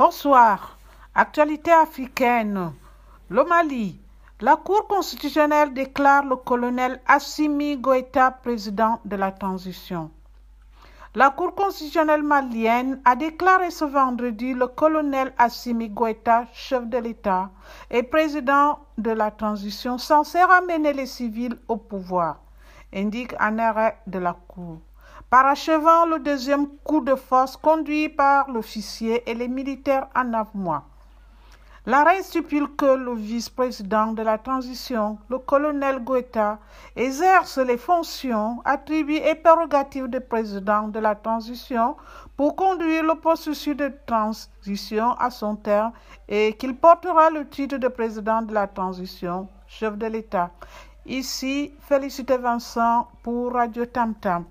Bonsoir. Actualité africaine. Le Mali. La Cour constitutionnelle déclare le colonel Assimi Goïta président de la transition. La Cour constitutionnelle malienne a déclaré ce vendredi le colonel Assimi Goïta, chef de l'État et président de la transition, censé ramener les civils au pouvoir, indique un arrêt de la Cour parachevant le deuxième coup de force conduit par l'officier et les militaires en neuf mois. L'arrêt stipule que le vice-président de la transition, le colonel Guetta, exerce les fonctions, attribuées et prérogatives du président de la transition pour conduire le processus de transition à son terme et qu'il portera le titre de président de la transition, chef de l'État. Ici, Félicité Vincent pour Radio Tam Tam.